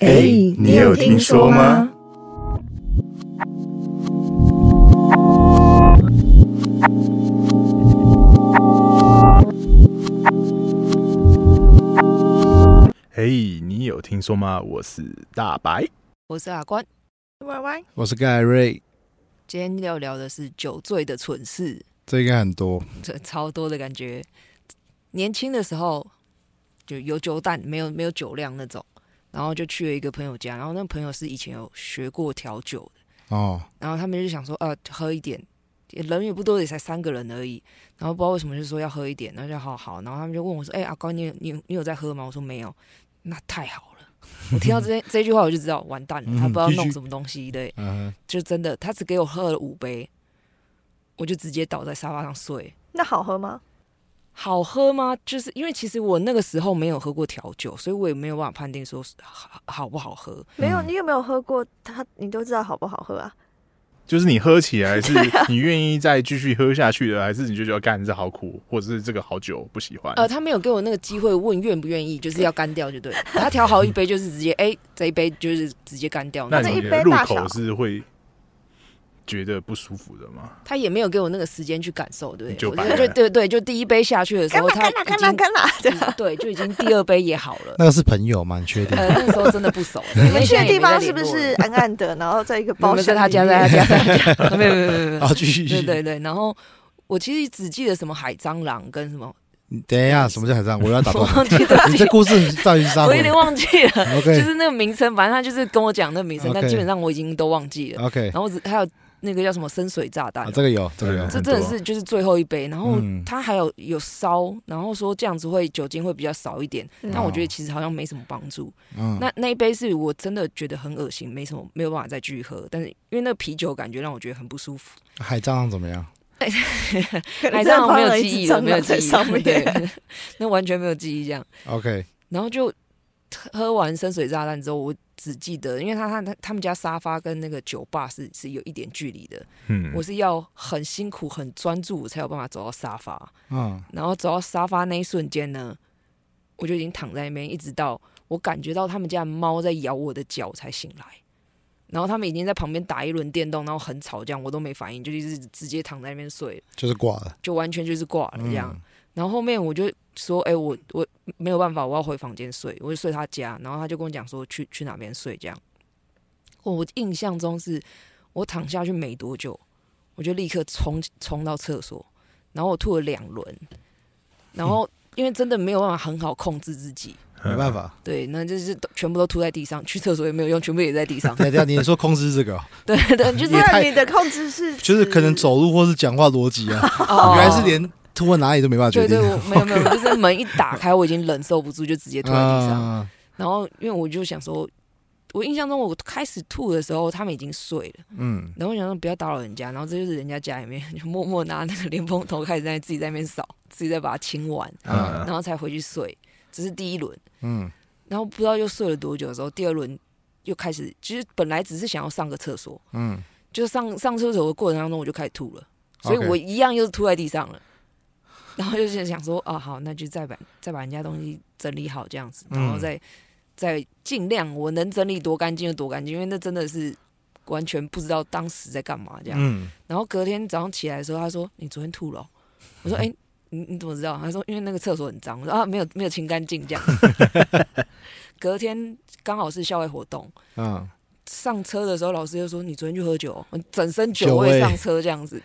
哎，你有听说吗？哎，你有听说吗？我是大白，我是阿关，Y Y，我是盖瑞。今天要聊的是酒醉的蠢事，这应该很多，这超多的感觉。年轻的时候就有酒胆，没有没有酒量那种。然后就去了一个朋友家，然后那个朋友是以前有学过调酒的。哦，然后他们就想说，呃，喝一点，人也不多，也才三个人而已，然后不知道为什么就说要喝一点，然后就好好，然后他们就问我说，哎，阿高，你你你有在喝吗？我说没有，那太好了，我听到这 这句话我就知道完蛋了，他不知道弄什么东西，对，就真的，他只给我喝了五杯，我就直接倒在沙发上睡。那好喝吗？好喝吗？就是因为其实我那个时候没有喝过调酒，所以我也没有办法判定说好好不好喝。没有，你有没有喝过？它你都知道好不好喝啊？就是你喝起来是你愿意再继续喝下去的，还是你就觉得干这好苦，或者是这个好酒不喜欢？呃，他没有给我那个机会问愿不愿意，就是要干掉就对。他调好一杯就是直接哎，这一杯就是直接干掉。那你的入口是会？觉得不舒服的吗？他也没有给我那个时间去感受，对不对？就对对，就第一杯下去的时候，他已经对，就已经第二杯也好了。那个是朋友吗？你确定？呃，那个时候真的不熟。你们去的地方是不是暗暗的？然后在一个 包在他家，在他家，在他家。没有没有没有没有。好，继续。对对对，然后我其实只记得什么海蟑螂跟什么。等一下，什么叫海蟑螂？我要打断。忘记了。你这故事到底是啥？我有点忘记了。OK，就是那个名称，反正他就是跟我讲那个名称，但基本上我已经都忘记了。OK，然后只还有。那个叫什么深水炸弹？这个有，这个有，这真的是就是最后一杯。然后它还有有烧，然后说这样子会酒精会比较少一点。但我觉得其实好像没什么帮助。那那一杯是我真的觉得很恶心，没什么没有办法再继续喝。但是因为那个啤酒感觉让我觉得很不舒服。海蟑螂怎么样？海蟑螂没有记忆了，没有记忆。对，那完全没有记忆这样。OK，然后就喝完深水炸弹之后，我。只记得，因为他他他他们家沙发跟那个酒吧是是有一点距离的，嗯，我是要很辛苦很专注才有办法走到沙发，嗯，然后走到沙发那一瞬间呢，我就已经躺在那边，一直到我感觉到他们家猫在咬我的脚才醒来，然后他们已经在旁边打一轮电动，然后很吵，这样我都没反应，就一直直接躺在那边睡，就是挂了，就完全就是挂了这样。然后后面我就说，哎，我我没有办法，我要回房间睡，我就睡他家。然后他就跟我讲说，去去哪边睡这样。我印象中是我躺下去没多久，我就立刻冲冲到厕所，然后我吐了两轮。然后因为真的没有办法很好控制自己，没办法。对，那就是全部都吐在地上，去厕所也没有用，全部也在地上。对对，你说控制这个？对对，就是你的控制是，就是可能走路或是讲话逻辑啊，原来是连。吐到哪里都没办法决定。对对，没有 没有，就是门一打开，我已经忍受不住，就直接吐在地上。然后，因为我就想说，我印象中我开始吐的时候，他们已经睡了。嗯。然后我想说不要打扰人家，然后这就是人家家里面，就默默拿那个莲蓬头开始在自己在那边扫，自己在把它清完，然后才回去睡。这是第一轮。嗯。然后不知道又睡了多久的时候，第二轮又开始，其实本来只是想要上个厕所。嗯。就上上厕所的过程当中，我就开始吐了，所以我一样又是吐在地上了。然后就是想说，哦，好，那就再把再把人家东西整理好这样子，然后再再尽量我能整理多干净就多干净，因为那真的是完全不知道当时在干嘛这样。然后隔天早上起来的时候，他说：“你昨天吐了。”我说：“ 哎，你你怎么知道？”他说：“因为那个厕所很脏。”我说：“啊，没有没有清干净这样。”隔天刚好是校外活动，嗯，上车的时候老师就说：“你昨天去喝酒，整身酒味上车这样子。”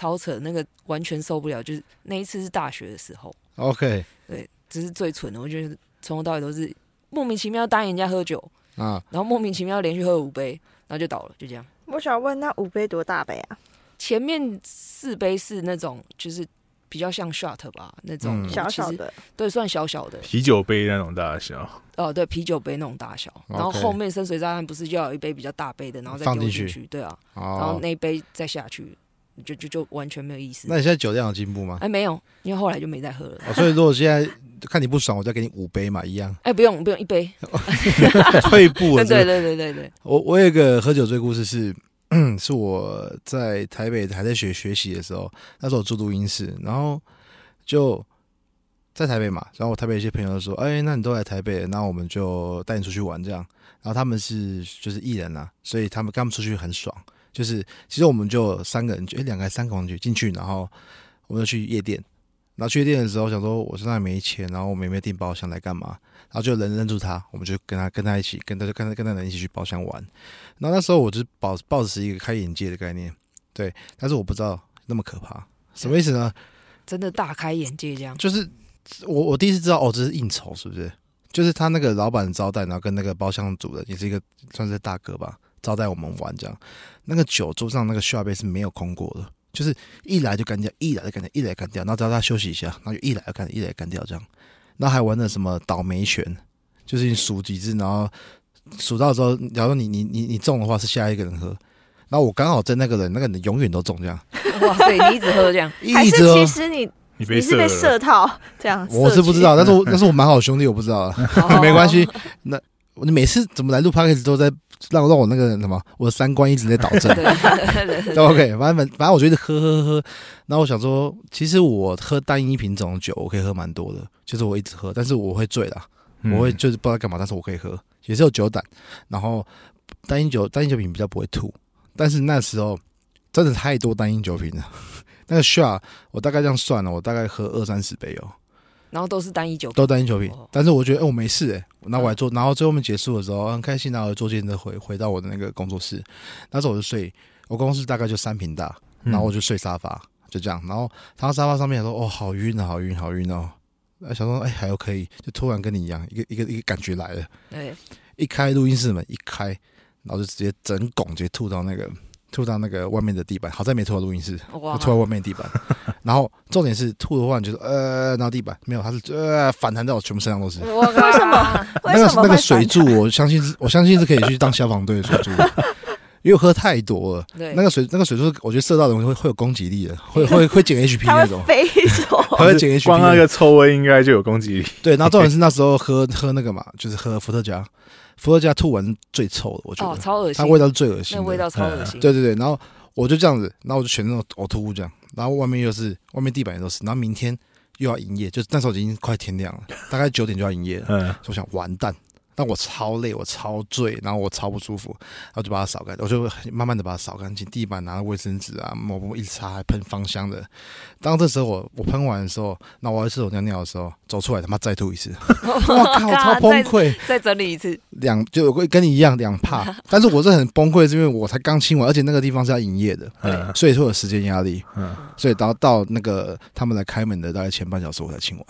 超扯，那个完全受不了。就是那一次是大学的时候，OK，对，这是最蠢的。我觉得从头到尾都是莫名其妙答应人家喝酒啊，然后莫名其妙连续喝五杯，然后就倒了，就这样。我想问，那五杯多大杯啊？前面四杯是那种就是比较像 shot 吧，那种小小的，对，算小小的啤酒杯那种大小。哦，对，啤酒杯那种大小。然后后面深水炸弹不是就要有一杯比较大杯的，然后再丢进去，对啊，然后那一杯再下去。就就就完全没有意思。那你现在酒量有进步吗？哎，没有，因为后来就没再喝了。所以如果现在看你不爽，我再给你五杯嘛，一样。哎，不用不用，一杯。退步了。对对对对对。我我有个喝酒醉故事是，是我在台北还在学学习的时候，那时候我住录音室，然后就在台北嘛，然后我台北一些朋友说，哎，那你都来台北，那我们就带你出去玩这样。然后他们是就是艺人啊，所以他们跟他们出去很爽。就是其实我们就三个人，哎，两个三个人去进去，然后我们就去夜店。然后去夜店的时候，想说我身上没钱，然后我们也没订包厢来干嘛？然后就人认住他，我们就跟他跟他一起，跟他就跟他跟他人一起去包厢玩。然后那时候我就抱抱着是一个开眼界的概念，对，但是我不知道那么可怕，什么意思呢？真的大开眼界，这样就是我我第一次知道哦，这是应酬，是不是？就是他那个老板招待，然后跟那个包厢主人也是一个算是大哥吧，招待我们玩这样。那个酒桌上那个下杯是没有空过的，就是一来就干掉，一来就干掉，一来干掉，然后叫他休息一下，然后就一来就干，一来干掉这样。然后还玩的什么倒霉拳，就是你数几次，然后数到之后，假如你你你你中的话是下一个人喝。然后我刚好在那个人，那个人永远都中这样。哇塞，你一直喝这样，还是其实你你你是被射套这样？我是不知道，但是我但是我蛮好兄弟，我不知道，没关系。那你每次怎么来录 podcast 都在让让我那个什么，我的三观一直在倒正。对 OK，反正反正我觉得喝喝喝。然后我想说，其实我喝单一品种的酒，我可以喝蛮多的，就是我一直喝，但是我会醉啦，我会就是不知道干嘛，但是我可以喝，也是有酒胆。然后单一酒单一酒品比较不会吐。但是那时候真的太多单一酒品了，那个 shot 我大概这样算了，我大概喝二三十杯哦，然后都是单一酒，都单一酒瓶。但是我觉得，哎，我没事哎，那我还做，然后最后面结束的时候很开心，然后坐电车回回到我的那个工作室，那时候我就睡，我工作室大概就三平大，然后我就睡沙发，就这样，然后躺在沙发上面说，哦，好晕啊，好晕，好晕哦，想说，哎，还有可以，就突然跟你一样，一个一个一个感觉来了，对，一开录音室门一开。然后就直接整拱，直接吐到那个吐到那个外面的地板。好在没吐到录音室，吐到外面地板。然后重点是吐的话，就是呃，然后地板没有，它是呃反弹到我全部身上都是。为什么？那个那个水柱，我相信是，我相信是可以去当消防队的水柱，因为喝太多了。对，那个水那个水柱，我觉得射到的会会有攻击力的，会会会减 HP 那种。飞走，会减 HP。光那个臭味应该就有攻击力。对，然后重点是那时候喝喝那个嘛，就是喝伏特加。伏特加吐完最臭的，我觉得，哦，超恶心，它味道是最恶心，那味道超恶心。对对对，然后我就这样子，然后我就选那种呕吐物这样，然后外面又是外面地板也都是，然后明天又要营业，就那时候已经快天亮了，大概九点就要营业了，嗯，我想完蛋。但我超累，我超醉，然后我超不舒服，然后就把它扫干，我就慢慢的把它扫干净，地板拿卫生纸啊，抹布一擦，还喷芳香的。当这时候我我喷完的时候，那我要厕所尿尿的时候走出来，他妈再吐一次，我靠，超崩溃，再整理一次，两就会跟你一样两怕，但是我是很崩溃，是因为我才刚清完，而且那个地方是要营业的，嗯，所以说有时间压力，嗯，所以到到那个他们来开门的大概前半小时我才清完。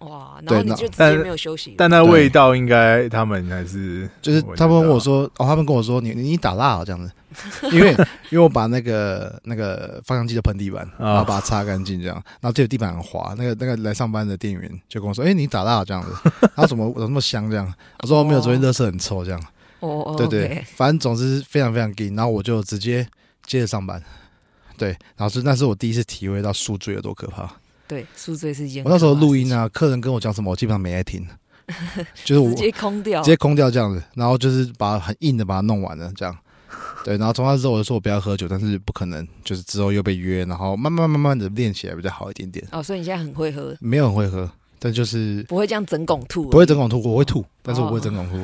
哇，然后你就直接没有休息，但那味道应该他们还是就是他们跟我说哦，他们跟我说你你打蜡这样子，因为 因为我把那个那个放香机的喷地板，然后把它擦干净这样，然后这个地板很滑，那个那个来上班的店员就跟我说，哎，你打蜡这样子，然后怎么怎么那么香这样？我说没有，昨天热色很臭这样。哦，对对，反正总之非常非常硬，然后我就直接接着上班，对，然后是那是我第一次体会到宿醉有多可怕。对，宿醉是一件。我那时候录音啊，客人跟我讲什么，我基本上没在听，就是我直接空掉，直接空掉这样子，然后就是把很硬的把它弄完了，这样。对，然后从那之后我就说我不要喝酒，但是不可能，就是之后又被约，然后慢慢慢慢的练起来比较好一点点。哦，所以你现在很会喝？没有很会喝，但就是不会这样整拱吐，不会整拱吐，我会吐，但是我不会整拱吐。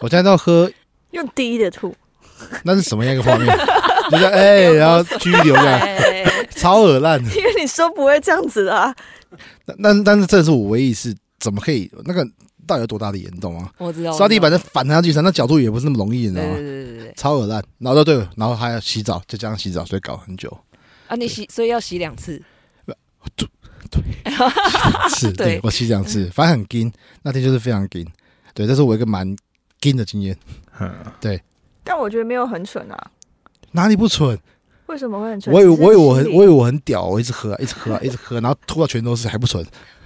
我现在都要喝用低的吐，那是什么样一个画面？就是哎，然后继续流量。超恶烂，因为你说不会这样子啊。但但但是这是我唯一是怎么可以那个到底有多大的严重啊？我知道刷地板的反弹去上，那角度也不是那么容易，你知道吗？对对对对，超恶烂。然后对，然后还要洗澡，就这样洗澡，所以搞很久。啊，你洗所以要洗两次？对对，是，对我洗两次，反正很金。那天就是非常金，对，这是我一个蛮金的经验。对，但我觉得没有很蠢啊。哪里不蠢？为什么会很蠢？我以我以为我很我以为我很屌，我一直喝，一直喝，一直喝，然后吐到全都是，还不蠢。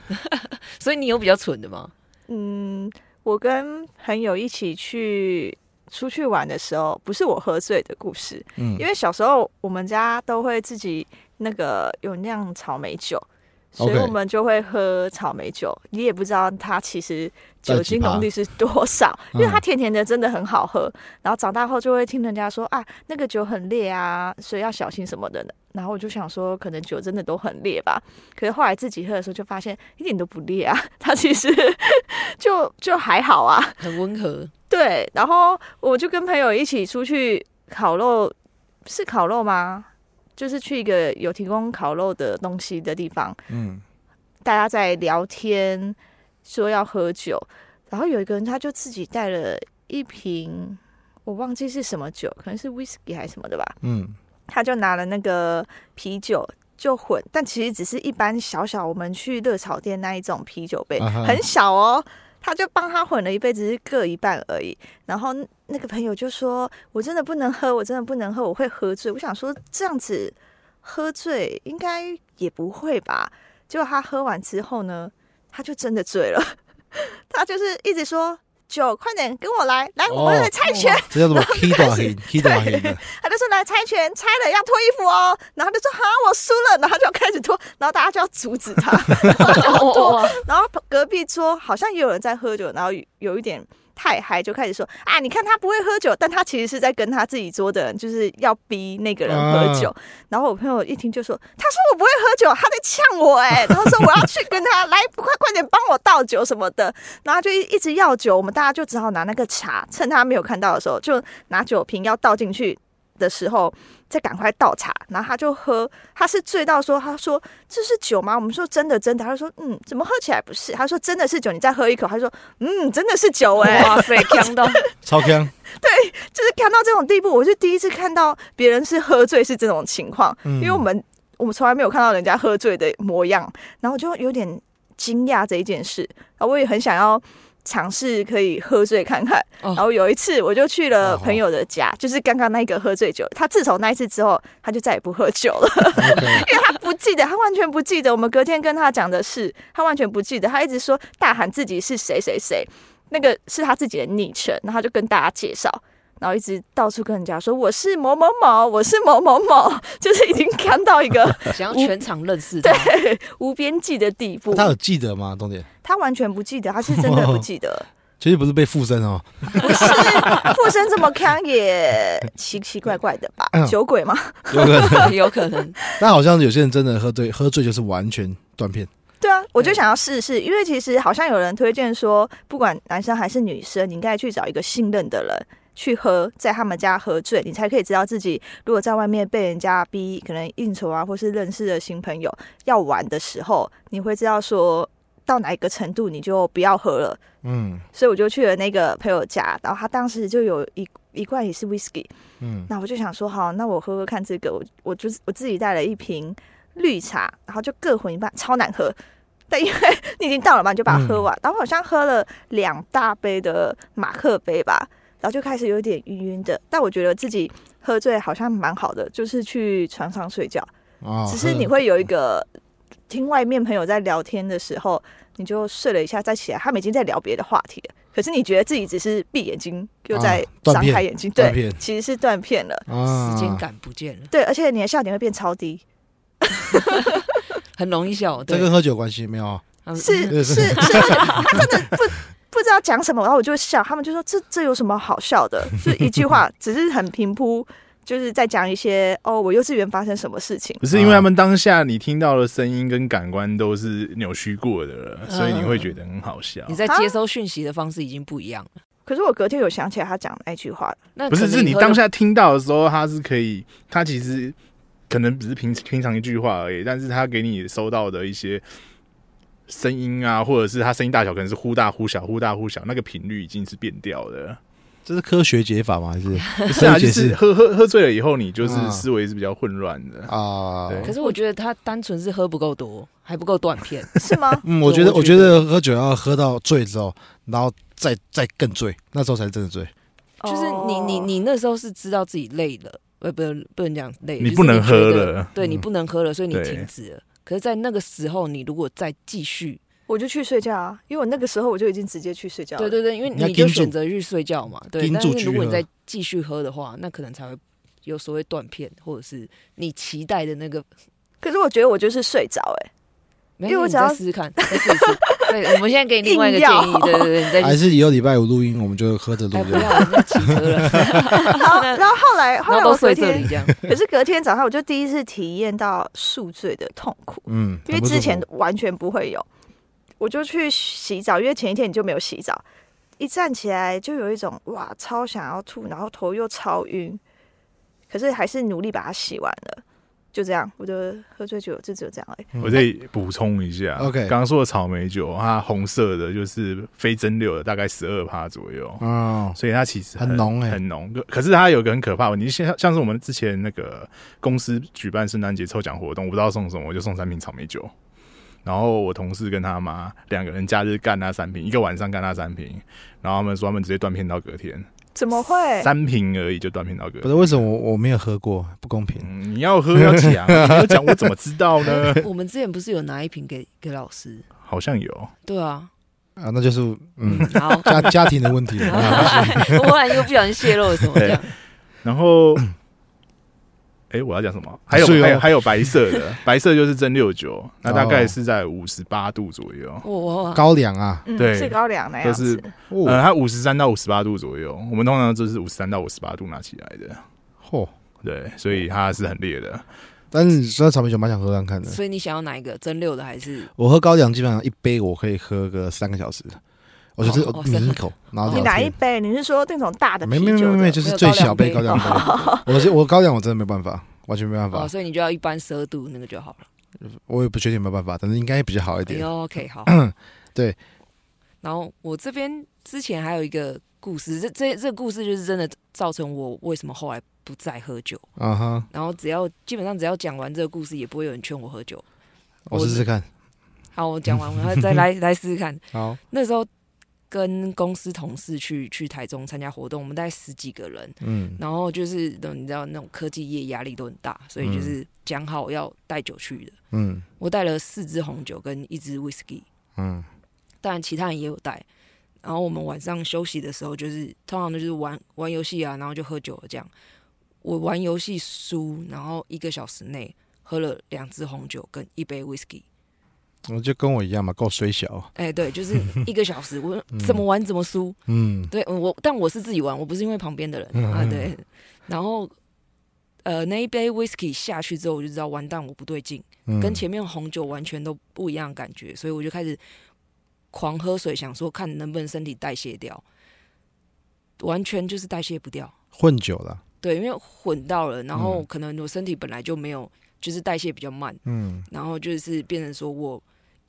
所以你有比较蠢的吗？嗯，我跟朋友一起去出去玩的时候，不是我喝醉的故事。嗯，因为小时候我们家都会自己那个有酿草莓酒，所以我们就会喝草莓酒。你也不知道它其实酒精浓度是多少，因为它甜甜的，真的很好喝。然后长大后就会听人家说啊，那个酒很烈啊，所以要小心什么的。然后我就想说，可能酒真的都很烈吧。可是后来自己喝的时候，就发现一点都不烈啊，它其实 就就还好啊，很温和。对，然后我就跟朋友一起出去烤肉，是烤肉吗？就是去一个有提供烤肉的东西的地方，嗯，大家在聊天，说要喝酒，然后有一个人他就自己带了一瓶，我忘记是什么酒，可能是 whisky 还是什么的吧，嗯，他就拿了那个啤酒就混，但其实只是一般小小我们去热炒店那一种啤酒杯，很小哦。他就帮他混了一杯，只是各一半而已。然后那个朋友就说：“我真的不能喝，我真的不能喝，我会喝醉。”我想说这样子喝醉应该也不会吧？结果他喝完之后呢，他就真的醉了。他就是一直说。酒，快点跟我来，来，我们来猜拳。这叫什么少黑？他就说来猜拳，猜了要脱衣服哦。然后就说好，我输了。然后就开始脱，然后大家就要阻止他，脱。然后隔壁桌好像也有人在喝酒，然后有一点。太嗨就开始说啊！你看他不会喝酒，但他其实是在跟他自己桌的人，就是要逼那个人喝酒。然后我朋友一听就说：“他说我不会喝酒，他在呛我哎！”然后说我要去跟他来，快快点帮我倒酒什么的。然后就一直要酒，我们大家就只好拿那个茶，趁他没有看到的时候，就拿酒瓶要倒进去的时候。再赶快倒茶，然后他就喝，他是醉到说，他说这是酒吗？我们说真的真的，他就说嗯，怎么喝起来不是？他说真的是酒，你再喝一口，他说嗯，真的是酒哎，哇塞，强到超强，对，就是强到这种地步，我是第一次看到别人是喝醉是这种情况，因为我们我们从来没有看到人家喝醉的模样，然后就有点惊讶这一件事，然后我也很想要。尝试可以喝醉看看，然后有一次我就去了朋友的家，就是刚刚那个喝醉酒。他自从那一次之后，他就再也不喝酒了，因为他不记得，他完全不记得我们隔天跟他讲的事，他完全不记得。他一直说大喊自己是谁谁谁，那个是他自己的昵称，然后就跟大家介绍。然后一直到处跟人家说我是某某某，我是某某某，就是已经看到一个 想要全场认识，对无边际的地步。他有记得吗？重点他完全不记得，他是真的不记得。其实不是被附身哦，不是附身这么强也奇奇怪怪的吧？酒鬼吗？有可能，有可能。但好像有些人真的喝醉，喝醉就是完全断片。对啊，我就想要试试，因为其实好像有人推荐说，不管男生还是女生，你应该去找一个信任的人。去喝，在他们家喝醉，你才可以知道自己如果在外面被人家逼，可能应酬啊，或是认识的新朋友要玩的时候，你会知道说到哪一个程度你就不要喝了。嗯，所以我就去了那个朋友家，然后他当时就有一一罐也是 whisky，嗯，那我就想说好，那我喝喝看这个，我我就我自己带了一瓶绿茶，然后就各混一半，超难喝，但因为 你已经到了嘛，你就把它喝完。然后好像喝了两大杯的马克杯吧。然后就开始有点晕晕的，但我觉得自己喝醉好像蛮好的，就是去床上睡觉。哦，只是你会有一个听外面朋友在聊天的时候，你就睡了一下再起来，他们已经在聊别的话题了。可是你觉得自己只是闭眼睛又在张开眼睛，对，其实是断片了，时间感不见了。对，而且你的笑点会变超低，很容易笑。这跟喝酒关系没有？是是是，他真的不。不知道讲什么，然后我就笑，他们就说这这有什么好笑的？就一句话，只是很平铺，就是在讲一些哦，我幼稚园发生什么事情。不是因为他们当下你听到的声音跟感官都是扭曲过的了，所以你会觉得很好笑。你在接收讯息的方式已经不一样了。可是我隔天有想起来他讲那句话，那不是是你当下听到的时候，他是可以，他其实可能只是平平常一句话而已，但是他给你收到的一些。声音啊，或者是它声音大小，可能是忽大忽小，忽大忽小，那个频率已经是变掉的。这是科学解法吗？还是 是啊？就是喝喝喝醉了以后，你就是思维是比较混乱的啊。可是我觉得他单纯是喝不够多，还不够断片，是吗？嗯，我觉得，我觉得喝酒要喝到醉之后，然后再再更醉，那时候才是真的醉。就是你你你那时候是知道自己累了，呃，不能不能讲累，你不能喝了，对你不能喝了，所以你停止了。可是，在那个时候，你如果再继续，我就去睡觉啊，因为我那个时候我就已经直接去睡觉。对对对，因为你就选择去睡觉嘛。对，但是如果你再继续喝的话，那可能才会有所谓断片，或者是你期待的那个。可是我觉得我就是睡着，哎，因为我只要试试看，再试一次。对，我们现在给你另外一个建议，对对对，你再还是以后礼拜五录音，我们就喝着录。不要人家骑车了。然后，然后后来，后来我隔天。可是隔天早上，我就第一次体验到宿醉的痛苦。嗯，因为之前完全不会有。我就去洗澡，因为前一天你就没有洗澡，一站起来就有一种哇，超想要吐，然后头又超晕。可是还是努力把它洗完了。就这样，我的喝醉酒就只有这样哎。我再补充一下，OK，刚刚说的草莓酒，它红色的，就是非蒸馏的，大概十二趴左右哦，所以它其实很浓哎，很浓。可是它有个很可怕问题，像像是我们之前那个公司举办圣诞节抽奖活动，我不知道送什么，我就送三瓶草莓酒。然后我同事跟他妈两个人假日干那三瓶，一个晚上干那三瓶，然后他们说他们直接断片到隔天。怎么会三瓶而已就断片老哥？不是为什么我我没有喝过，不公平。你要喝要讲，你要讲我怎么知道呢？我们之前不是有拿一瓶给给老师？好像有。对啊，啊，那就是嗯，好家家庭的问题。我忽然又不小心泄露了什么这样，然后。哎，我要讲什么？还有还有还有白色的，白色就是蒸六九，那大概是在五十八度左右。哇，高粱啊，对，是高粱那样子。呃，它五十三到五十八度左右，我们通常就是五十三到五十八度拿起来的。嚯，对，所以它是很烈的。但是说草莓酒蛮想喝看看的。所以你想要哪一个蒸六的还是？我喝高粱基本上一杯我可以喝个三个小时。我就是抿一口，然后你哪一杯？你是说那种大的？没没没没，就是最小杯高粱杯。我我高粱我真的没办法，完全没办法。所以你就要一般十二度那个就好了。我也不确定有没有办法，但是应该比较好一点。OK，好。对。然后我这边之前还有一个故事，这这这个故事就是真的造成我为什么后来不再喝酒。啊哈。然后只要基本上只要讲完这个故事，也不会有人劝我喝酒。我试试看。好，我讲完，我再来 来试试看。好。那时候。跟公司同事去去台中参加活动，我们大概十几个人，嗯，然后就是你知道那种科技业压力都很大，所以就是讲好要带酒去的，嗯，我带了四支红酒跟一支 whisky，嗯，当然其他人也有带，然后我们晚上休息的时候，就是通常就是玩玩游戏啊，然后就喝酒这样。我玩游戏输，然后一个小时内喝了两支红酒跟一杯 whisky。我就跟我一样嘛，够水小。哎，对，就是一个小时，我 怎么玩怎么输。嗯，对我，但我是自己玩，我不是因为旁边的人啊。对，然后呃，那一杯 whisky 下去之后，我就知道完蛋，我不对劲，跟前面红酒完全都不一样感觉，所以我就开始狂喝水，想说看能不能身体代谢掉，完全就是代谢不掉，混酒了。对，因为混到了，然后可能我身体本来就没有，就是代谢比较慢，嗯，然后就是变成说我。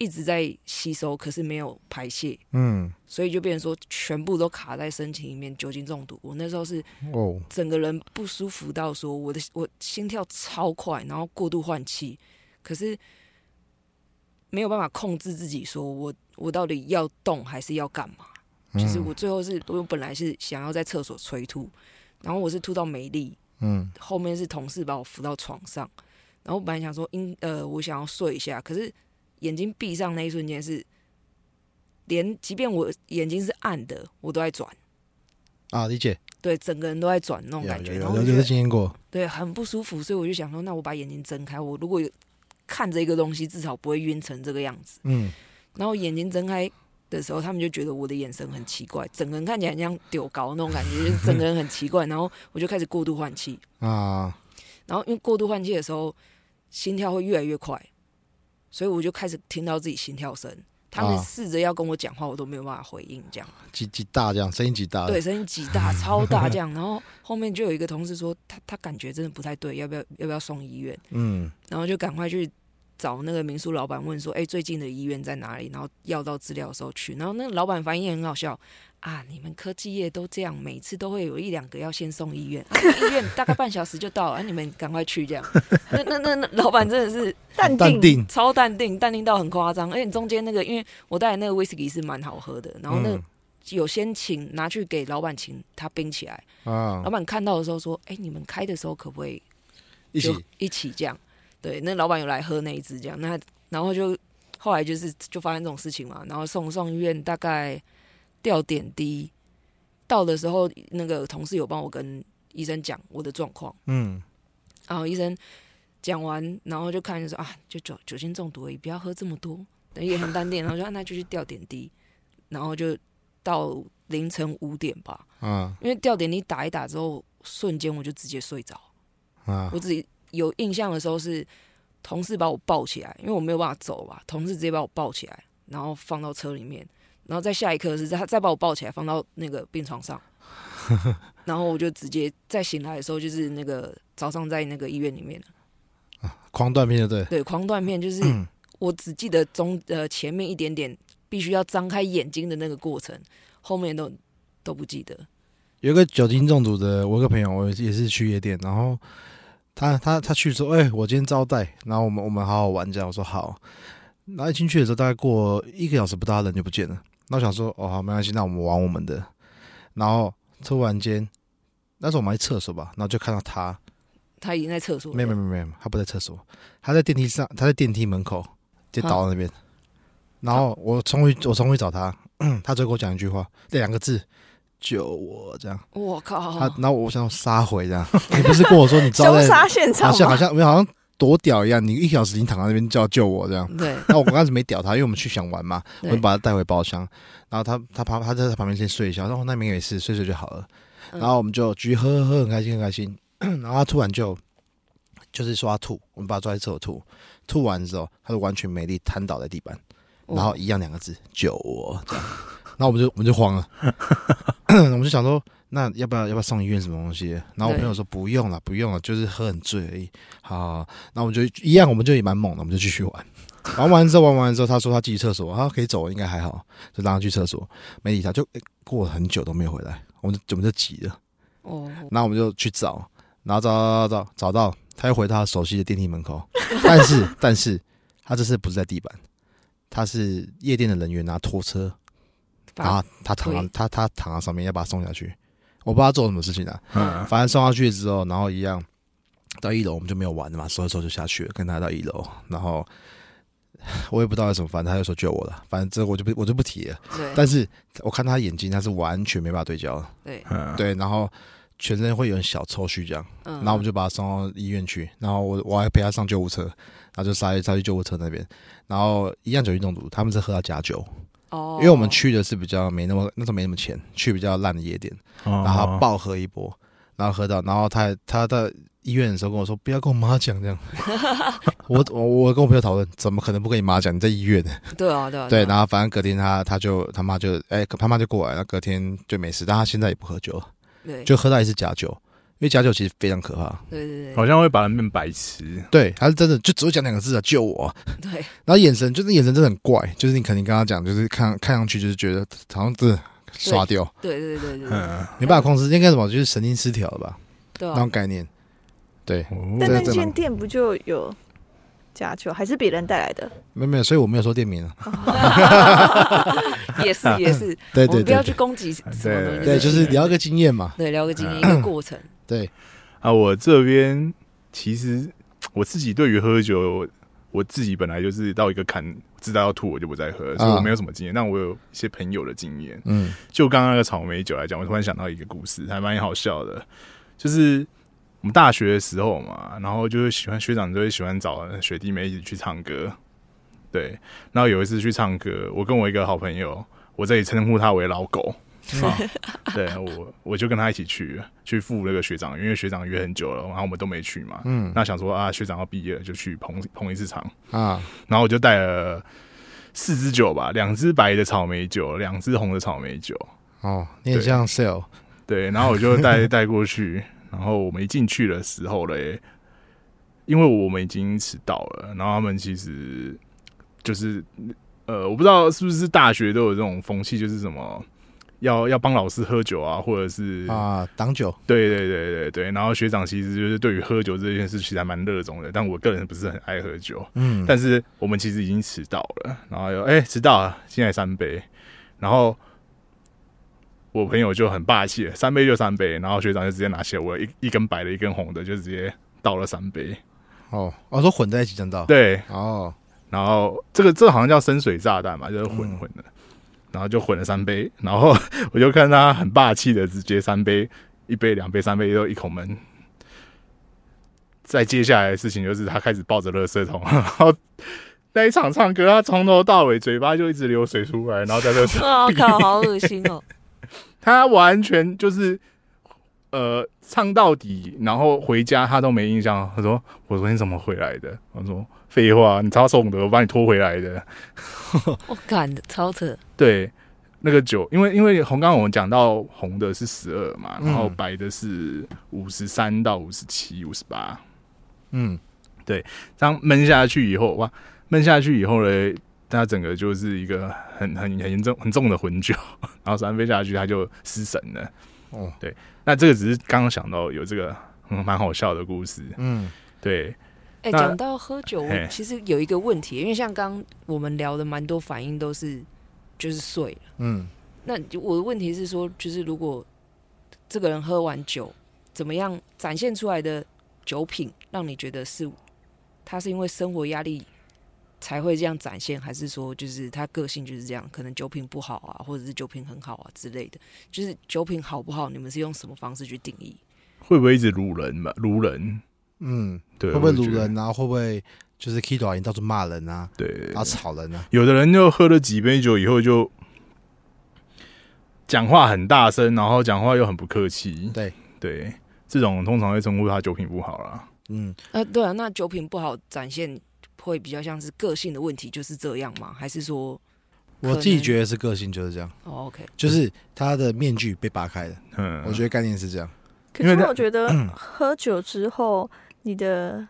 一直在吸收，可是没有排泄，嗯，所以就变成说全部都卡在身体里面，酒精中毒。我那时候是哦，整个人不舒服到说我的我心跳超快，然后过度换气，可是没有办法控制自己，说我我到底要动还是要干嘛？就是我最后是我本来是想要在厕所催吐，然后我是吐到没力，嗯，后面是同事把我扶到床上，然后本来想说应呃我想要睡一下，可是。眼睛闭上那一瞬间是，连即便我眼睛是暗的，我都在转啊，理解。对，整个人都在转那种感觉，然后有经验过，对，很不舒服，所以我就想说，那我把眼睛睁开，我如果有看着一个东西，至少不会晕成这个样子。嗯，然后眼睛睁开的时候，他们就觉得我的眼神很奇怪，整个人看起来像丢高那种感觉，就是整个人很奇怪。然后我就开始过度换气啊，然后因为过度换气的时候，心跳会越来越快。所以我就开始听到自己心跳声，他们试着要跟我讲话，我都没有办法回应，这样几几大这样，声音几大，对，声音极大，超大这样。然后后面就有一个同事说，他他感觉真的不太对，要不要要不要送医院？嗯，然后就赶快去找那个民宿老板问说，哎，最近的医院在哪里？然后要到资料的时候去，然后那个老板反应也很好笑。啊！你们科技业都这样，每次都会有一两个要先送医院，医院大概半小时就到了，你们赶快去这样。那那那那老板真的是淡定，超淡定，淡定到很夸张。而且中间那个，因为我带的那个威士忌是蛮好喝的，然后那有先请拿去给老板请他冰起来。啊！老板看到的时候说：“哎，你们开的时候可不可以一起一起这样？”对，那老板有来喝那一支这样，那然后就后来就是就发生这种事情嘛，然后送送医院大概。吊点滴到的时候，那个同事有帮我跟医生讲我的状况，嗯，然后医生讲完，然后就看就说啊，就酒酒精中毒而已，不要喝这么多，等也很淡定，然后就那就去吊点滴，然后就到凌晨五点吧，嗯，因为吊点滴打一打之后，瞬间我就直接睡着，啊，我自己有印象的时候是同事把我抱起来，因为我没有办法走吧，同事直接把我抱起来，然后放到车里面，然后在下一刻是他再把我抱起来放到那个病床上。然后我就直接再醒来的时候，就是那个早上在那个医院里面啊，狂断片对对，狂断片就是 我只记得中呃前面一点点必须要张开眼睛的那个过程，后面都都不记得。有个酒精中毒的，我一个朋友，我也是去夜店，然后他他他去说，哎，我今天招待，然后我们我们好好玩这样，我说好。然后一进去的时候，大概过一个小时不到，人就不见了。那我想说，哦好，没关系，那我们玩我们的，然后。突然间，那时候我们在厕所吧，然后就看到他，他已经在厕所。没有没有没有，他不在厕所，他在电梯上，他在电梯门口，就倒在那边。然后我冲回，我冲回找他，他就跟我讲一句话，这两个字，救我这样。我靠！他，然后我想杀回这样。你不是跟我说你凶杀现场？好像好像没有，好像多屌一样。你一小时已经躺在那边叫救我这样。对。那我刚开始没屌他，因为我们去想玩嘛，我就把他带回包厢。然后他他旁他在他旁边先睡一下，然后那边也是睡睡就好了。然后我们就继续喝喝喝，很开心很开心。然后他突然就就是说他吐，我们把他抓在厕所吐。吐完之后，他就完全没力，瘫倒在地板。然后一样两个字救我这样。然后我们就我们就慌了，我们就想说那要不要要不要送医院什么东西？然后我朋友说不用了不用了，就是喝很醉而已。好，那我们就一样，我们就也蛮猛的，我们就继续玩。玩完之后，玩完之后，他说他进厕所，他可以走，应该还好，就让他去厕所，没理他，就过了很久都没有回来，我们就我们就急了，哦，然后我们就去找，然后找找找找到，他又回他熟悉的电梯门口，但是 但是他这次不是在地板，他是夜店的人员拿拖车，然后他躺他他躺在上面要把他送下去，我不知道他做什么事情啊，嗯，反正送下去之后，然后一样到一楼我们就没有玩了嘛，所以说就下去了，跟他到一楼，然后。我也不知道为什么，反正他就说救我了。反正这我就不我就不提了。对。但是我看他眼睛，他是完全没办法对焦。对。对，然后全身会有点小抽搐这样。嗯。然后我们就把他送到医院去，然后我我还陪他上救护车，然后就杀杀去救护车那边，然后一样酒精中毒，他们是喝到假酒。哦。因为我们去的是比较没那么那时候没那么钱，去比较烂的夜店，然后暴喝一波，然后喝到，然后他他到。医院的时候跟我说不要跟我妈讲这样，我我我跟我朋友讨论，怎么可能不跟你妈讲？你在医院。对啊对啊。对，然后反正隔天他他就他妈就哎他妈就过来，了隔天就没事，但他现在也不喝酒了，对，就喝到一次假酒，因为假酒其实非常可怕，对对对，好像会把人变白痴。对，他是真的就只会讲两个字啊，救我。对，然后眼神就是眼神真的很怪，就是你肯定跟他讲，就是看看上去就是觉得好像是刷掉，对对对对，嗯，没办法控制，应该什么就是神经失调了吧？对，那种概念。对，但那间店不就有假酒，还是别人带来的？没有没有，所以我没有说店名啊。也 是也是，对 对，不要去攻击什么东西。对，就是聊个经验嘛。对，聊个经验一个过程。对啊，我这边其实我自己对于喝酒，我自己本来就是到一个坎，知道要吐我就不再喝，所以我没有什么经验。但我有一些朋友的经验。嗯，就刚刚那个草莓酒来讲，我突然想到一个故事，还蛮好笑的，就是。我们大学的时候嘛，然后就是喜欢学长，就会喜欢找学弟妹一起去唱歌。对，然后有一次去唱歌，我跟我一个好朋友，我这里称呼他为老狗。对我，我就跟他一起去，去赴那个学长，因为学长约很久了，然后我们都没去嘛。嗯，那想说啊，学长要毕业了，就去捧捧一次场啊。然后我就带了四支酒吧，两支白的草莓酒，两支红的草莓酒。哦，你也这样 sell？对，然后我就带 带过去。然后我们一进去的时候嘞，因为我们已经迟到了，然后他们其实就是呃，我不知道是不是大学都有这种风气，就是什么要要帮老师喝酒啊，或者是啊挡酒。对对对对对。然后学长其实就是对于喝酒这件事其实还蛮热衷的，但我个人不是很爱喝酒。嗯。但是我们其实已经迟到了，然后又哎迟到了，现在三杯，然后。我朋友就很霸气，三杯就三杯，然后学长就直接拿起我一一根白的，一根红的，就直接倒了三杯。哦，我说混在一起真倒。对，哦，然后这个这个好像叫深水炸弹嘛，就是混混的，然后就混了三杯，然后 我就看他很霸气的直接三杯，一杯两杯三杯都一口闷。再接下来的事情就是他开始抱着垃圾桶，然后那一场唱歌，他从头到尾嘴巴就一直流水出来，然后在垃圾。我靠，好恶心哦！他完全就是呃唱到底，然后回家他都没印象。他说：“我昨天怎么回来的？”我说：“废话，你超送的，我把你拖回来的。”我干的超扯。对。那个酒，因为因为红刚刚我们讲到红的是十二嘛，然后白的是五十三到五十七、五十八，嗯，对，这样闷下去以后，哇，闷下去以后呢，它整个就是一个很很很严重很重的混酒，然后三杯下去它就失神了。哦，对，那这个只是刚刚想到有这个蛮好笑的故事，嗯，对。哎，讲到喝酒，其实有一个问题，因为像刚我们聊的蛮多反应都是。就是睡了，嗯，那我的问题是说，就是如果这个人喝完酒，怎么样展现出来的酒品，让你觉得是他是因为生活压力才会这样展现，还是说就是他个性就是这样，可能酒品不好啊，或者是酒品很好啊之类的？就是酒品好不好，你们是用什么方式去定义？会不会一直撸人嘛？撸人，嗯，对，会不会撸人啊？会不会？就是 K 导演到处骂人啊，对，然后吵人啊。有的人就喝了几杯酒以后就讲话很大声，然后讲话又很不客气。对对，这种通常会称呼他酒品不好啦。嗯，呃，对啊，那酒品不好展现会比较像是个性的问题，就是这样吗？还是说，我自己觉得是个性就是这样。哦，OK，就是他的面具被扒开了。嗯，我觉得概念是这样。可是我觉得喝酒之后，你的。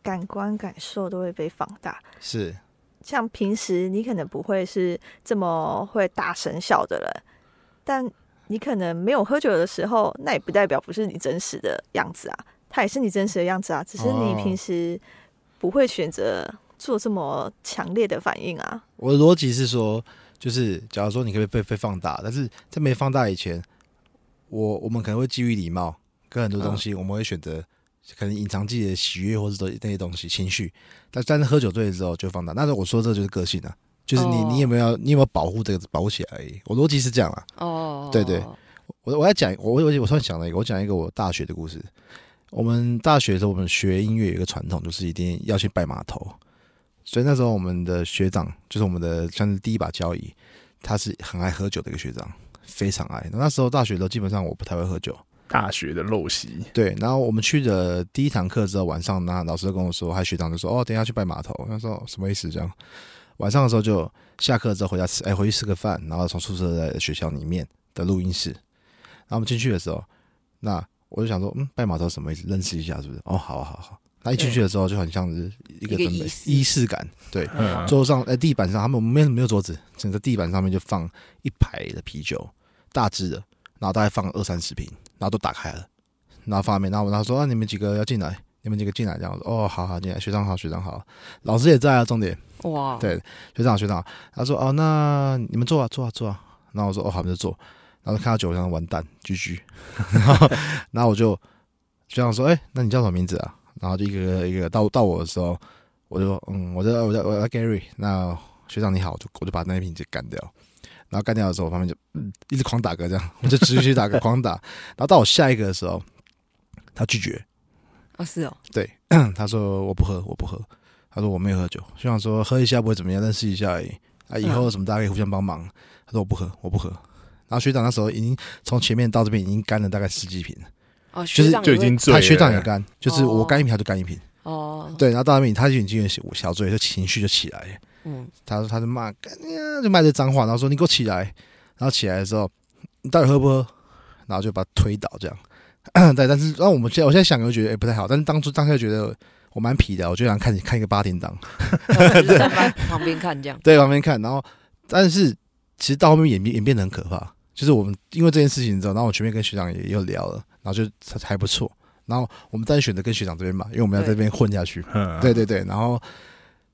感官感受都会被放大，是像平时你可能不会是这么会大声笑的人，但你可能没有喝酒的时候，那也不代表不是你真实的样子啊，它也是你真实的样子啊，只是你平时不会选择做这么强烈的反应啊。我的逻辑是说，就是假如说你可以被被放大，但是在没放大以前，我我们可能会基于礼貌，跟很多东西我们会选择。可能隐藏自己的喜悦或者说那些东西情绪，但但是喝酒醉了之后就放大。那我说这就是个性啊，就是你你有没有你有没有保护这个保护起来而已。我逻辑是这样啊。哦，对对，我我要讲我我我突然想了一个，我讲一个我大学的故事。我们大学的时候，我们学音乐有一个传统，就是一定要去拜码头。所以那时候我们的学长就是我们的算是第一把交椅，他是很爱喝酒的一个学长，非常爱。那时候大学的时候，基本上我不太会喝酒。大学的陋习，对。然后我们去的第一堂课之后，晚上那老师就跟我说，还学长就说：“哦，等下去拜码头。”他说：“什么意思？”这样，晚上的时候就下课之后回家吃，哎，回去吃个饭，然后从宿舍在学校里面的录音室。然后我们进去的时候，那我就想说：“嗯，拜码头什么意思？认识一下是不是？”哦，好好好。那一进去的时候就很像是一个准备仪式感，对。桌上哎，地板上他们没有没有桌子，整个地板上面就放一排的啤酒，大致的，然后大概放二三十瓶。然后都打开了，然后发面，然后他说：“啊，你们几个要进来，你们几个进来。”这样子，哦，好好进来，学长好，学长好，老师也在啊。重点哇，对，学长学长，他说：“哦，那你们坐啊，坐啊，坐啊。”然后我说：“哦，好，就坐。”然后看到酒箱，完蛋，居居。然后，然后我就学长说：“哎，那你叫什么名字啊？”然后就一个一个到到我的时候，我就说：“嗯，我叫我叫我叫 Gary。”那学长你好，我就我就把那瓶子干掉。然后干掉的时候，我旁边就嗯一直狂打嗝，这样 我就持续打嗝，狂打。然后到我下一个的时候，他拒绝。啊，是哦。对，他说我不喝，我不喝。他说我没有喝酒，就想说喝一下不会怎么样，认识一下而已。啊，以后什么大家可以互相帮忙。他说我不喝，我不喝。然后学长那时候已经从前面到这边已经干了大概十几瓶了。哦，学长就已经他学长也干，就是我干一瓶他就干一瓶。哦。对，然后到那边他就已经有小醉，就情绪就起来。嗯，他说他就骂，就骂这脏话，然后说你给我起来，然后起来的时候，你到底喝不喝？然后就把他推倒这样。对，但是让我们现在我现在想又觉得哎不太好，但是当初当下觉得我蛮皮的，我就想看你看一个八点档，对旁边看这样。对，旁边看，然后但是其实到后面演变演变得很可怕，就是我们因为这件事情之后，然后我前面跟学长也又聊了，然后就还不错，然后我们再选择跟学长这边嘛，因为我们要在这边混下去。对对对，然后。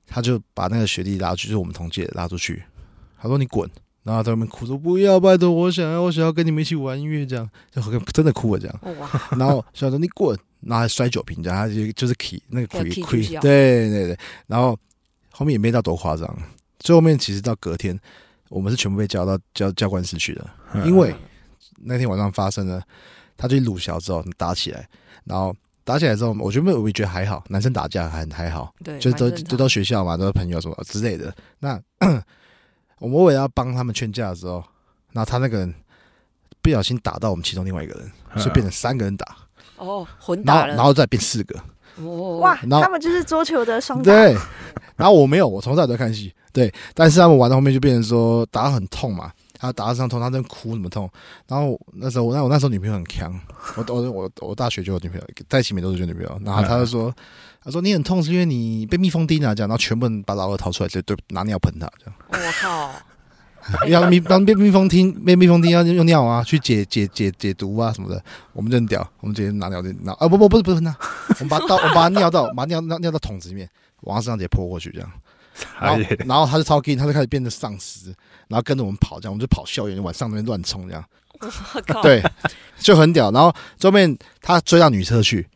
他就把那个学弟拉出去，就是我们同届拉出去。他说：“你滚！”然后在外面哭说：“不要，拜托，我想要，我想要跟你们一起玩音乐。”这样就真的哭了这样。然后说：“你滚！”然后还摔酒瓶，这样他就就是 key 那个 key key，对对对。然后后面也没到多夸张。最后面其实到隔天，我们是全部被叫到教教官室去的，因为那天晚上发生了，他就鲁小之后打起来，然后打起来之后，我觉得我觉得还好，男生打架还还好，对，就都都到学校嘛，都是朋友什么之类的。那 我们为了要帮他们劝架的时候，那他那个人不小心打到我们其中另外一个人，所以变成三个人打。哦，混打然后再变四个。哇，他们就是桌球的双打。对，然后我没有，我从小都看戏。对，但是他们玩到后面就变成说打很痛嘛，他打到上痛，他在哭什么痛。然后那时候我那我那时候女朋友很强，我我我我大学就有女朋友，在一起没都是女朋友。然后他就说，他说你很痛是因为你被蜜蜂叮了这样，然后全部人把老二掏出来就对拿尿喷他这样。我靠！要蜜当被蜜蜂叮被蜜蜂叮要用尿啊去解解解解毒啊什么的，我们就很屌，我们直接拿尿就拿啊不不不是不是那，我们把刀我们把尿到把尿尿尿到桶子里面，往他身上直接泼过去这样。然后，然后他就超 king，他就开始变成丧尸，然后跟着我们跑，这样我们就跑校园，晚上那边乱冲，这样。对，就很屌。然后后面他追到女厕去，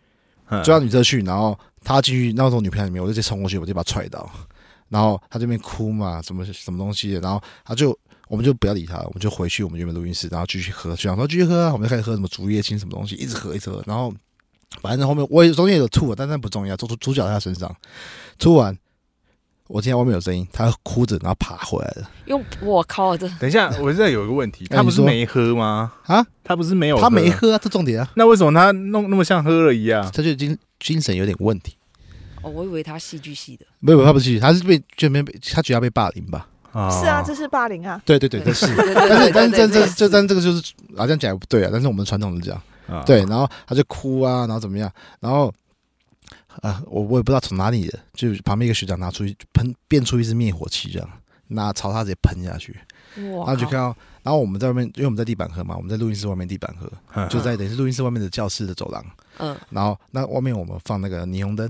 追到女厕去，然后他进去那时候女朋友里面，我就直接冲过去，我就把他踹倒。然后他这边哭嘛，什么什么东西的，然后他就我们就不要理他，我们就回去我们原本录音室，然后继续喝，就想说继续喝啊，我们就开始喝什么竹叶青什么东西，一直喝一直喝。然后反正后面我也中间有吐，但那不重要，主主角在他身上，吐完。我听到外面有声音，他哭着，然后爬回来了。用我靠！这等一下，我这有一个问题，他不是没喝吗？啊，他不是没有，他没喝啊，这重点啊。那为什么他弄那么像喝了一样？他就精精神有点问题。哦，我以为他戏剧系的，没有，他不是戏剧，他是被就没被他觉得被霸凌吧？啊，是啊，这是霸凌啊。对对对，这是。但是但是这这这但这个就是好像讲也不对啊。但是我们传统是这样，对，然后他就哭啊，然后怎么样，然后。啊，我我也不知道从哪里的，就旁边一个学长拿出一喷变出一支灭火器，这样那朝他直接喷下去，然后就看到，然后我们在外面，因为我们在地板喝嘛，我们在录音室外面地板喝，就在等于是录音室外面的教室的走廊，嗯，然后那外面我们放那个霓虹灯，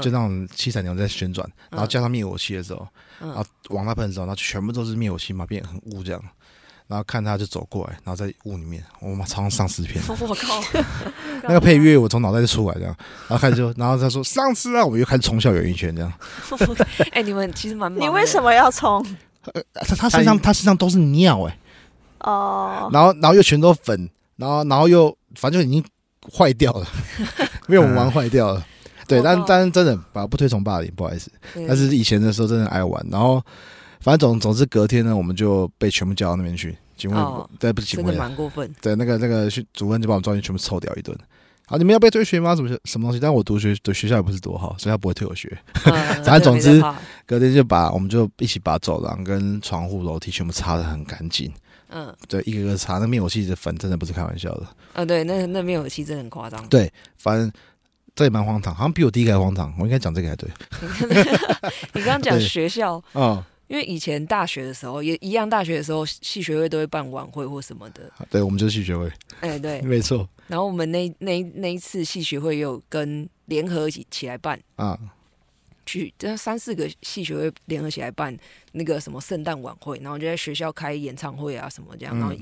就那种七彩霓虹在旋转，然后加上灭火器的时候，然后往那喷的时候，然后全部都是灭火器嘛，变很雾这样。然后看他就走过来，然后在雾里面，我妈常常丧尸片。我靠！那个配乐我从脑袋就出来这样，然后开始就，然后他说上尸啊，我们又开始冲校园一圈这样。哎，你们其实蛮……你为什么要冲？他他身上他身上都是尿哎。哦。然后然后又全都粉，然后然后又反正就已经坏掉了，被我们玩坏掉了。对，但但真的把不推崇霸凌，不好意思。但是以前的时候真的爱玩，然后。反正总总之隔天呢，我们就被全部叫到那边去。警卫对不是警卫，蛮过分。对，那个那个主任就把我们抓进去，全部臭掉一顿。啊，你们要被退学吗？什么什么东西？但我读学的学校也不是多好，所以他不会退我学。反正总之隔天就把我们就一起把走廊跟窗户楼梯全部擦的很干净。嗯，对，一个个擦。那灭火器的粉真的不是开玩笑的。嗯，对，那那灭火器真的很夸张。对，反正这也蛮荒唐，好像比我第一个还荒唐。我应该讲这个才对。你刚刚讲学校啊。因为以前大学的时候也一样，大学的时候系学会都会办晚会或什么的。对，我们就是系学会。哎，对，没错。然后我们那那那一次系学会有跟联合起起来办啊，去这三四个系学会联合起来办那个什么圣诞晚会，然后就在学校开演唱会啊什么这样。然后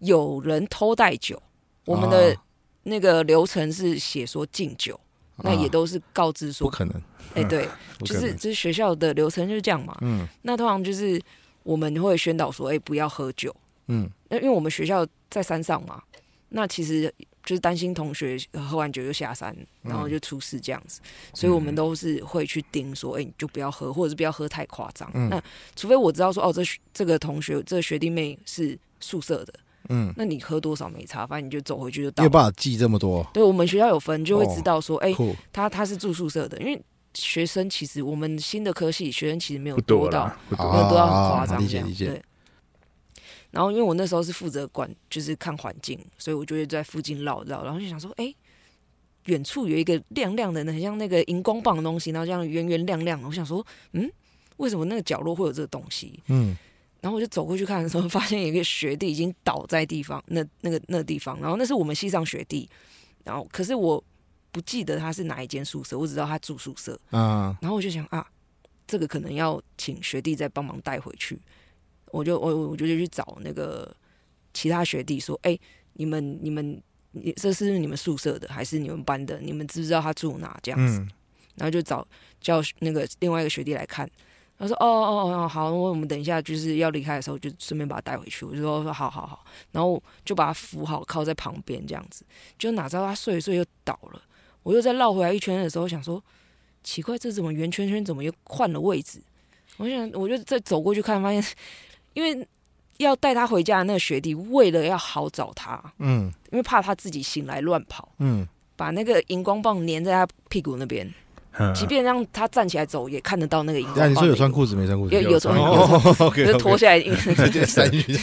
有人偷带酒，我们的那个流程是写说敬酒，那也都是告知说不可能。哎，对，就是就是学校的流程就是这样嘛。嗯，那通常就是我们会宣导说，哎，不要喝酒。嗯，那因为我们学校在山上嘛，那其实就是担心同学喝完酒就下山，然后就出事这样子，所以我们都是会去盯说，哎，你就不要喝，或者是不要喝太夸张。那除非我知道说，哦，这这个同学，这个学弟妹是宿舍的，嗯，那你喝多少没差，反正你就走回去就到。有办法记这么多？对，我们学校有分，就会知道说，哎，他他是住宿舍的，因为。学生其实我们新的科系学生其实没有多到，没有多到很夸张理解理解。对。然后因为我那时候是负责管，就是看环境，所以我就会在附近绕绕，然后就想说，哎，远处有一个亮亮的，很像那个荧光棒的东西，然后这样圆圆亮亮的。我想说，嗯，为什么那个角落会有这个东西？嗯。然后我就走过去看的时候，发现有一个学弟已经倒在地方，那那个那地方，然后那是我们系上学弟，然后可是我。不记得他是哪一间宿舍，我只知道他住宿舍。嗯，然后我就想啊，这个可能要请学弟再帮忙带回去。我就我我就去找那个其他学弟说，哎，你们你们你这是你们宿舍的还是你们班的？你们知不知道他住哪？这样子，然后就找叫那个另外一个学弟来看。他说，哦哦哦，好，我我们等一下就是要离开的时候，就顺便把他带回去。我就说说好好好，然后就把他扶好，靠在旁边这样子。就哪知道他睡一睡又倒了。我又再绕回来一圈的时候，想说奇怪，这怎么圆圈圈怎么又换了位置？我想，我就再走过去看，发现因为要带他回家的那个学弟，为了要好找他，嗯，因为怕他自己醒来乱跑，嗯，把那个荧光棒粘在他屁股那边。即便让他站起来走，也看得到那个荧光。那你说有穿裤子没穿裤子？有有穿，就脱下来直接塞进去。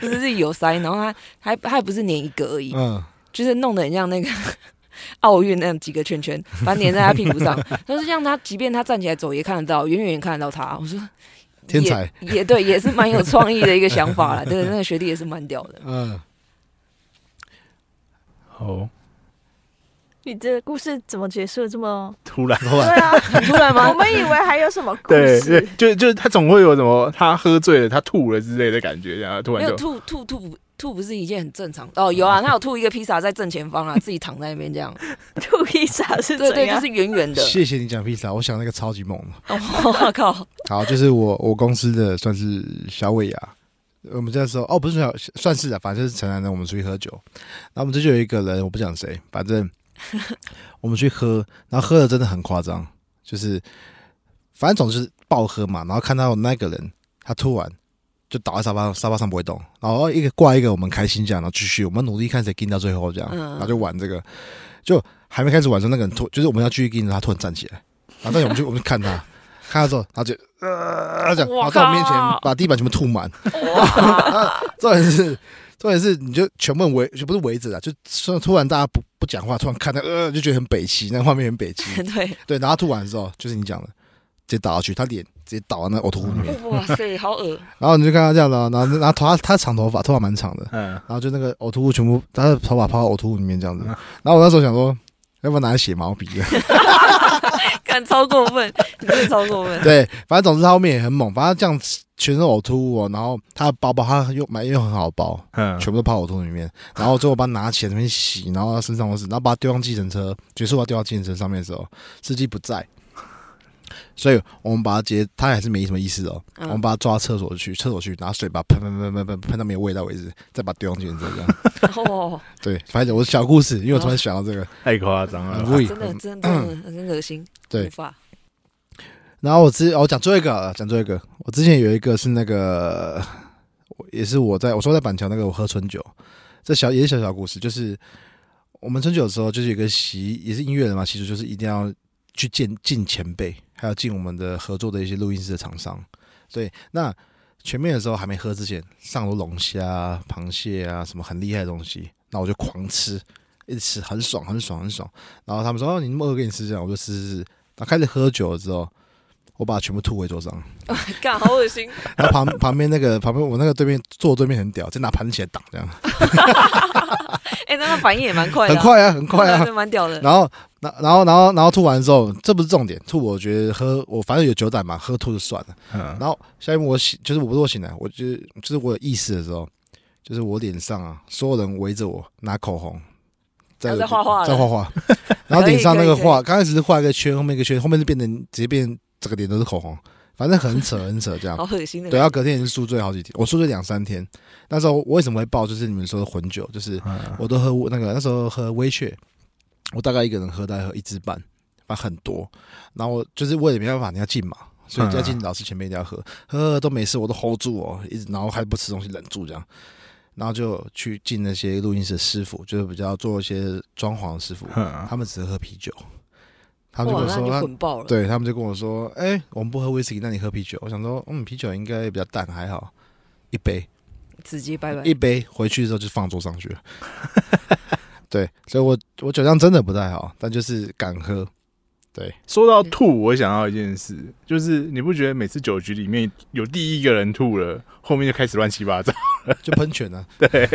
就是有塞，然后他还还不是粘一个而已，嗯，就是弄得很像那个 奥运那样几个圈圈，把它粘在他屁股上。但是让他，即便他站起来走，也看得到，远远看得到他。我说天才，也对，也是蛮有创意的一个想法了。对，那个学弟也是蛮屌的。嗯，好。你这故事怎么结束的这么 突然？对啊，很突然吗？我们以为还有什么故事？对对，就就他总会有什么他喝醉了，他吐了之类的感觉，然后突然没有吐吐吐吐不是一件很正常哦。有啊，他有吐一个披萨在正前方啊，自己躺在那边这样吐披萨是对对，就是圆圆的。谢谢你讲披萨，我想那个超级猛的。我靠！好，就是我我公司的算是小尾牙，我们这时候哦不是小算是的，反正就是成年人我们出去喝酒，然后我们这就有一个人，我不讲谁，反正。我们去喝，然后喝的真的很夸张，就是反正总是暴喝嘛。然后看到那个人，他突然就倒在沙发沙发上不会动，然后一个挂一个，我们开心这样，然后继续我们努力看谁跟到最后这样，然后就玩这个，就还没开始玩时候，那个人突就是我们要继续跟，他突然站起来，然后我们就我们就看他，看他之后，然后就呃这样，然后在我面前把地板全部吐满，重点是。重点是，你就全部围，就不是围着啊，就突然大家不不讲话，突然看到呃，就觉得很北齐，那画面很北齐。对对，然后吐完的时候，就是你讲的，直接倒下去，他脸直接倒到那呕吐物里面。哇塞，好恶！然后你就看他这样的，然后然后头他他长头发，头发蛮长的，嗯，然后就那个呕吐物全部，他的头发泡到呕吐物里面这样子。然后我那时候想说，要不要拿来写毛笔？敢超过分，真的超过分。对，反正总之他后面也很猛，反正这样全身呕吐物，哦然后他的包包他又买又很好的包，嗯，全部都泡呕吐里面，然后最后把他拿起来那边洗，然后他身上都是，然后把他丢上计程车，结束把他丢到计程车上面的时候，司机不在。所以我们把它接，它还是没什么意思哦。我们把它抓到厕所去，厕所去拿水把喷喷喷喷喷喷到没有味道为止，再把它丢进去，这样。哦，对，反正我是小故事，因为我突然想到这个，太夸张了，真的真的很恶心。对，然后我之我讲最后一个，讲最后一个，我之前有一个是那个，也是我在我说在板桥那个我喝春酒，这小也是小小故事，就是我们春酒的时候，就是有个习，也是音乐人嘛，习俗就是一定要去见见前辈。还有进我们的合作的一些录音室的厂商，所以，那前面的时候还没喝之前，上了龙虾、螃蟹啊，什么很厉害的东西，那我就狂吃，一直吃，很爽，很爽，很爽。然后他们说：“哦，你那么饿，给你吃这样。”我就吃吃吃。然后开始喝酒了之后，我把它全部吐回桌上，干，好恶心。然后旁旁边那个旁边我那个对面坐对面很屌，就拿盘子起来挡这样。哎，那他反应也蛮快，很快啊，很快啊，蛮屌的。然后，然然后，然后，然后吐完之后，这不是重点，吐我觉得喝我反正有酒胆嘛，喝吐就算了。嗯。然后下一幕我醒，就是我不是我醒来，我就是就是我有意识的时候，就是我脸上啊，所有人围着我拿口红，在画画，在画画。然后脸上那个画，刚开始是画一个圈，后面一个圈，后面就变成直接变整个脸都是口红。反正很扯，很扯，这样。好恶心的。对，要隔天也是宿醉好几天，我宿醉两三天。那时候我为什么会爆？就是你们说的混酒，就是我都喝那个那时候喝微雀，我大概一个人喝大概喝一支半，反正很多。然后就是我也没办法，你要进嘛，所以要进老师前面一定要喝，喝喝都没事，我都 hold 住哦，一直然后还不吃东西，忍住这样，然后就去进那些录音室师傅，就是比较做一些装潢的师傅，他们只是喝啤酒。他们就跟我说，对他们就跟我说，哎，我们不喝威士忌，那你喝啤酒。我想说，嗯，啤酒应该比较淡，还好，一杯，直接拜拜，一杯回去之后就放桌上去了。对，所以我我酒量真的不太好，但就是敢喝。对，说到吐，我想到一件事，就是你不觉得每次酒局里面有第一个人吐了，后面就开始乱七八糟，就喷泉了。对，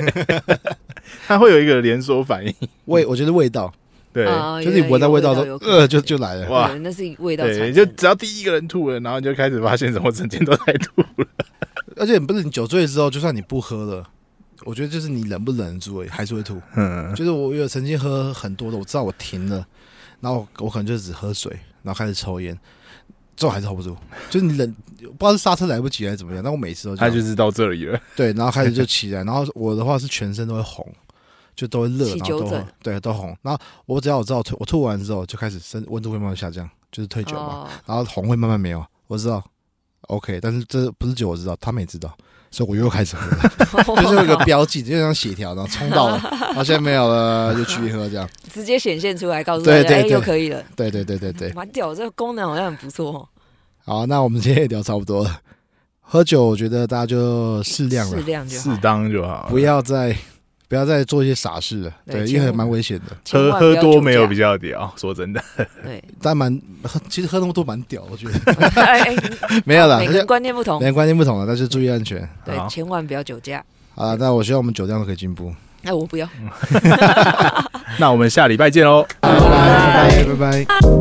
它会有一个连锁反应。味，我觉得味道。对，就是你闻到味道都呃，就就来了哇！那是味道。对，就只要第一个人吐了，然后你就开始发现，怎么整天都在吐了。而且不是你酒醉之后，就算你不喝了，我觉得就是你忍不忍得住，还是会吐。嗯，就是我有曾经喝很多的，我知道我停了，然后我可能就只喝水，然后开始抽烟，最后还是 hold 不住。就是你忍，不知道是刹车来不及还是怎么样，但我每次都他就是到这里了。对，然后开始就 起来，然后我的话是全身都会红。就都会热，然后都对都红。然后我只要我知道我吐完之后就开始身温度会慢慢下降，就是退酒嘛。然后红会慢慢没有，我知道。OK，但是这不是酒，我知道，他们也知道，所以我又开始喝，就是有个标记，就像血条，然后冲到了，然后现在没有了，就继续喝这样，直接显现出来，告诉大家，哎，又可以了。对对对对对，蛮屌，这个功能好像很不错。好，那我们今天也聊差不多了。喝酒，我觉得大家就适量了，适量就适当就好，不要再。不要再做一些傻事了。对因为蛮危险的。喝喝多没有比较屌 说真的。对。但蛮其实喝那么多蛮屌我觉得。没有啦每天观念不同。每观念不同了但是注意安全。对千万不要酒驾。啊那我希望我们酒量都可以进步。那我不要。那我们下礼拜见喽。拜拜拜拜拜。